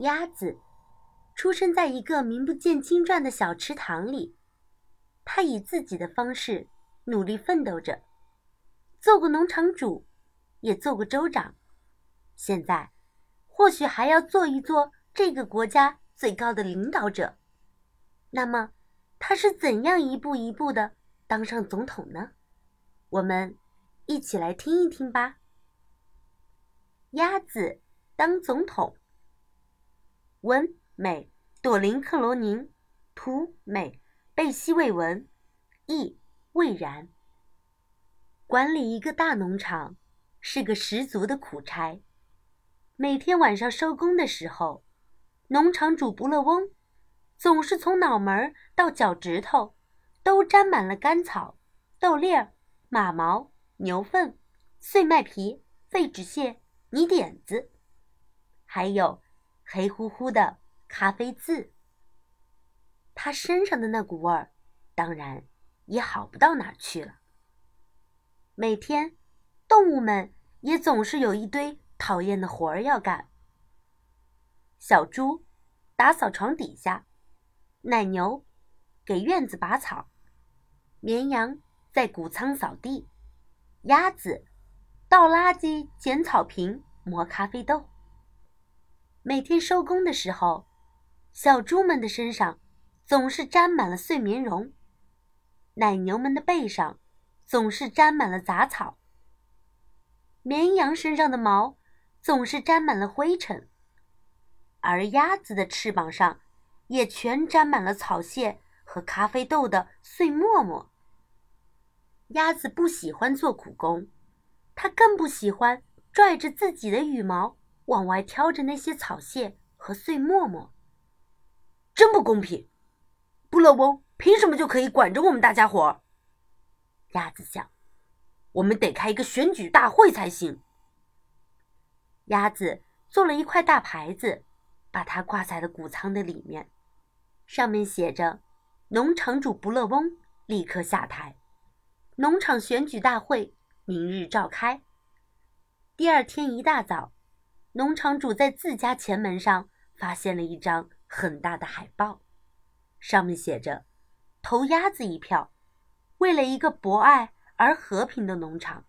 鸭子出生在一个名不见经传的小池塘里，它以自己的方式努力奋斗着，做过农场主，也做过州长，现在或许还要做一做这个国家最高的领导者。那么，他是怎样一步一步的当上总统呢？我们一起来听一听吧。鸭子当总统。文美朵琳克罗宁，图美贝西未文，译魏然。管理一个大农场是个十足的苦差。每天晚上收工的时候，农场主不乐翁总是从脑门到脚趾头都沾满了干草、豆粒儿。马毛、牛粪、碎麦皮、废纸屑、泥点子，还有黑乎乎的咖啡渍。他身上的那股味儿，当然也好不到哪儿去了。每天，动物们也总是有一堆讨厌的活儿要干。小猪打扫床底下，奶牛给院子拔草，绵羊。在谷仓扫地，鸭子倒垃圾、捡草坪、磨咖啡豆。每天收工的时候，小猪们的身上总是沾满了碎棉绒，奶牛们的背上总是沾满了杂草，绵羊身上的毛总是沾满了灰尘，而鸭子的翅膀上也全沾满了草屑和咖啡豆的碎沫沫。鸭子不喜欢做苦工，它更不喜欢拽着自己的羽毛往外挑着那些草屑和碎沫沫。真不公平！布勒翁凭什么就可以管着我们大家伙？鸭子想，我们得开一个选举大会才行。鸭子做了一块大牌子，把它挂在了谷仓的里面，上面写着：“农场主不勒翁立刻下台。”农场选举大会明日召开。第二天一大早，农场主在自家前门上发现了一张很大的海报，上面写着：“投鸭子一票，为了一个博爱而和平的农场。”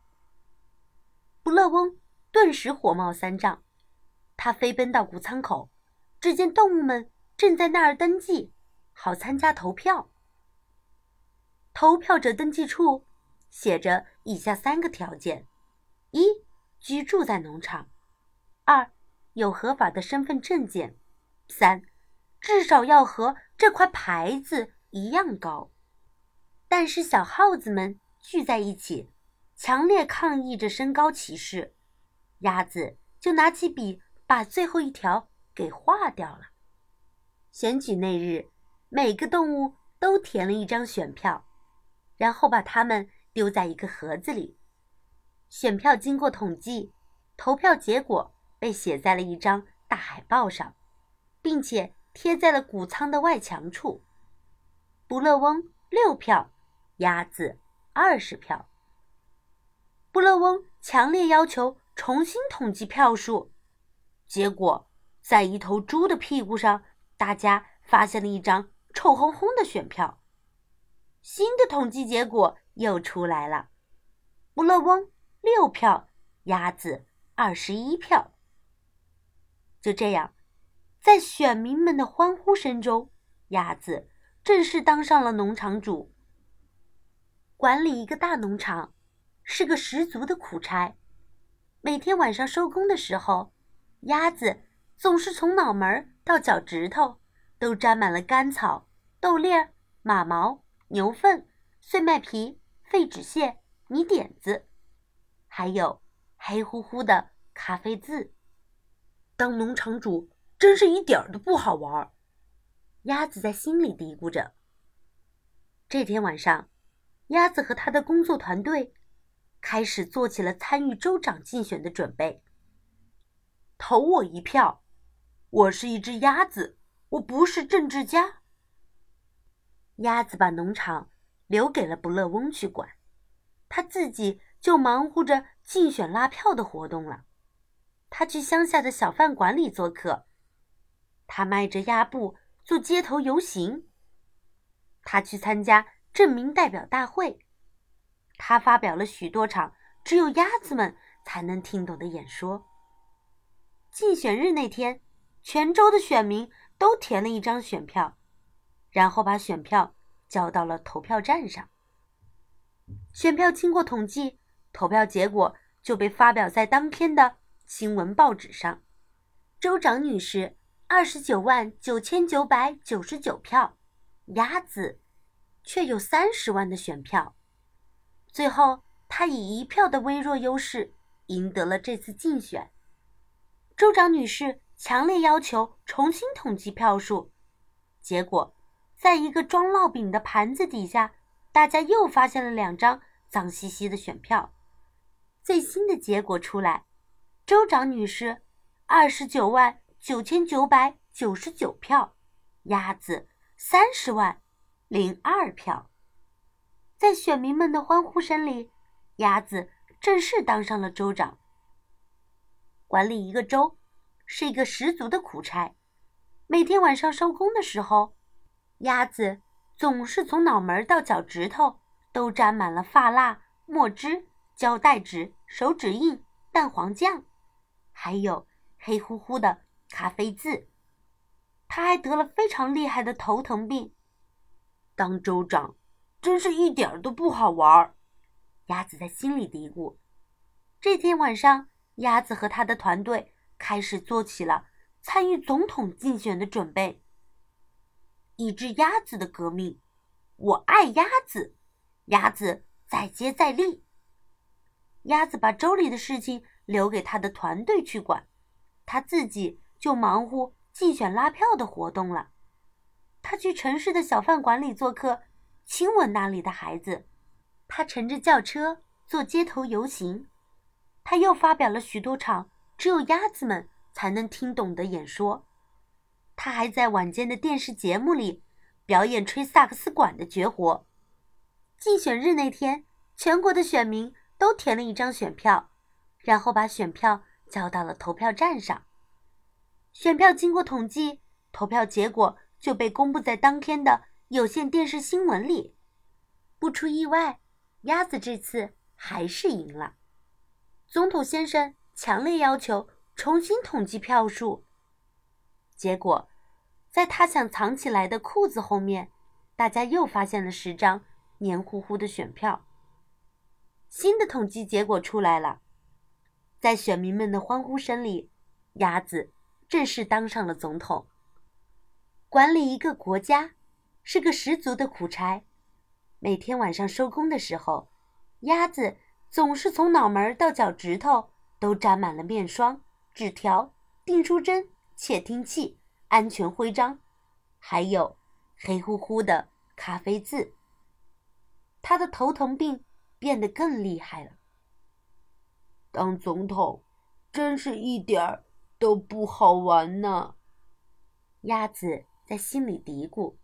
不乐翁顿时火冒三丈，他飞奔到谷仓口，只见动物们正在那儿登记，好参加投票。投票者登记处。写着以下三个条件：一、居住在农场；二、有合法的身份证件；三、至少要和这块牌子一样高。但是小耗子们聚在一起，强烈抗议着身高歧视。鸭子就拿起笔，把最后一条给划掉了。选举那日，每个动物都填了一张选票，然后把它们。丢在一个盒子里，选票经过统计，投票结果被写在了一张大海报上，并且贴在了谷仓的外墙处。不乐翁六票，鸭子二十票。不乐翁强烈要求重新统计票数，结果在一头猪的屁股上，大家发现了一张臭烘烘的选票。新的统计结果。又出来了，不乐翁六票，鸭子二十一票。就这样，在选民们的欢呼声中，鸭子正式当上了农场主。管理一个大农场是个十足的苦差。每天晚上收工的时候，鸭子总是从脑门到脚趾头都沾满了干草、豆粒儿、马毛、牛粪、碎麦皮。废纸屑、泥点子，还有黑乎乎的咖啡渍。当农场主真是一点儿都不好玩。鸭子在心里嘀咕着。这天晚上，鸭子和他的工作团队开始做起了参与州长竞选的准备。投我一票，我是一只鸭子，我不是政治家。鸭子把农场。留给了不乐翁去管，他自己就忙活着竞选拉票的活动了。他去乡下的小饭馆里做客，他迈着鸭步做街头游行。他去参加镇民代表大会。他发表了许多场只有鸭子们才能听懂的演说。竞选日那天，全州的选民都填了一张选票，然后把选票交到了投票站上。选票经过统计，投票结果就被发表在当天的新闻报纸上。州长女士。二十九万九千九百九十九票，鸭子却有三十万的选票。最后，他以一票的微弱优势赢得了这次竞选。州长女士强烈要求重新统计票数，结果，在一个装烙饼的盘子底下，大家又发现了两张脏兮兮的选票。最新的结果出来，州长女士二十九万。九千九百九十九票，鸭子三十万零二票。在选民们的欢呼声里，鸭子正式当上了州长。管理一个州是一个十足的苦差。每天晚上收工的时候，鸭子总是从脑门到脚趾头都沾满了发蜡、墨汁、胶带纸、手指印、蛋黄酱，还有黑乎乎的。咖啡渍，他还得了非常厉害的头疼病。当州长真是一点儿都不好玩儿，鸭子在心里嘀咕。这天晚上，鸭子和他的团队开始做起了参与总统竞选的准备。一只鸭子的革命，我爱鸭子，鸭子再接再厉。鸭子把州里的事情留给他的团队去管，他自己。就忙乎竞选拉票的活动了。他去城市的小饭馆里做客，亲吻那里的孩子。他乘着轿车做街头游行。他又发表了许多场只有鸭子们才能听懂的演说。他还在晚间的电视节目里表演吹萨克斯管的绝活。竞选日那天，全国的选民都填了一张选票，然后把选票交到了投票站上。选票经过统计，投票结果就被公布在当天的有线电视新闻里。不出意外，鸭子这次还是赢了。总统先生强烈要求重新统计票数。结果，在他想藏起来的裤子后面，大家又发现了十张黏糊糊的选票。新的统计结果出来了，在选民们的欢呼声里，鸭子。正式当上了总统。管理一个国家是个十足的苦差。每天晚上收工的时候，鸭子总是从脑门到脚趾头都沾满了面霜、纸条、订书针、窃听器、安全徽章，还有黑乎乎的咖啡渍。他的头疼病变得更厉害了。当总统真是一点儿。都不好玩呢，鸭子在心里嘀咕。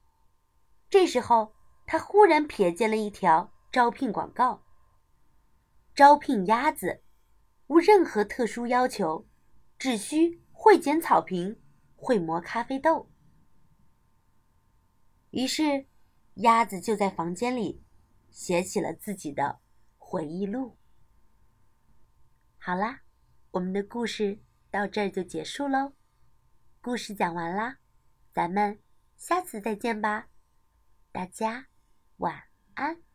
这时候，他忽然瞥见了一条招聘广告：招聘鸭子，无任何特殊要求，只需会剪草坪、会磨咖啡豆。于是，鸭子就在房间里写起了自己的回忆录。好啦，我们的故事。到这儿就结束喽，故事讲完啦，咱们下次再见吧，大家晚安。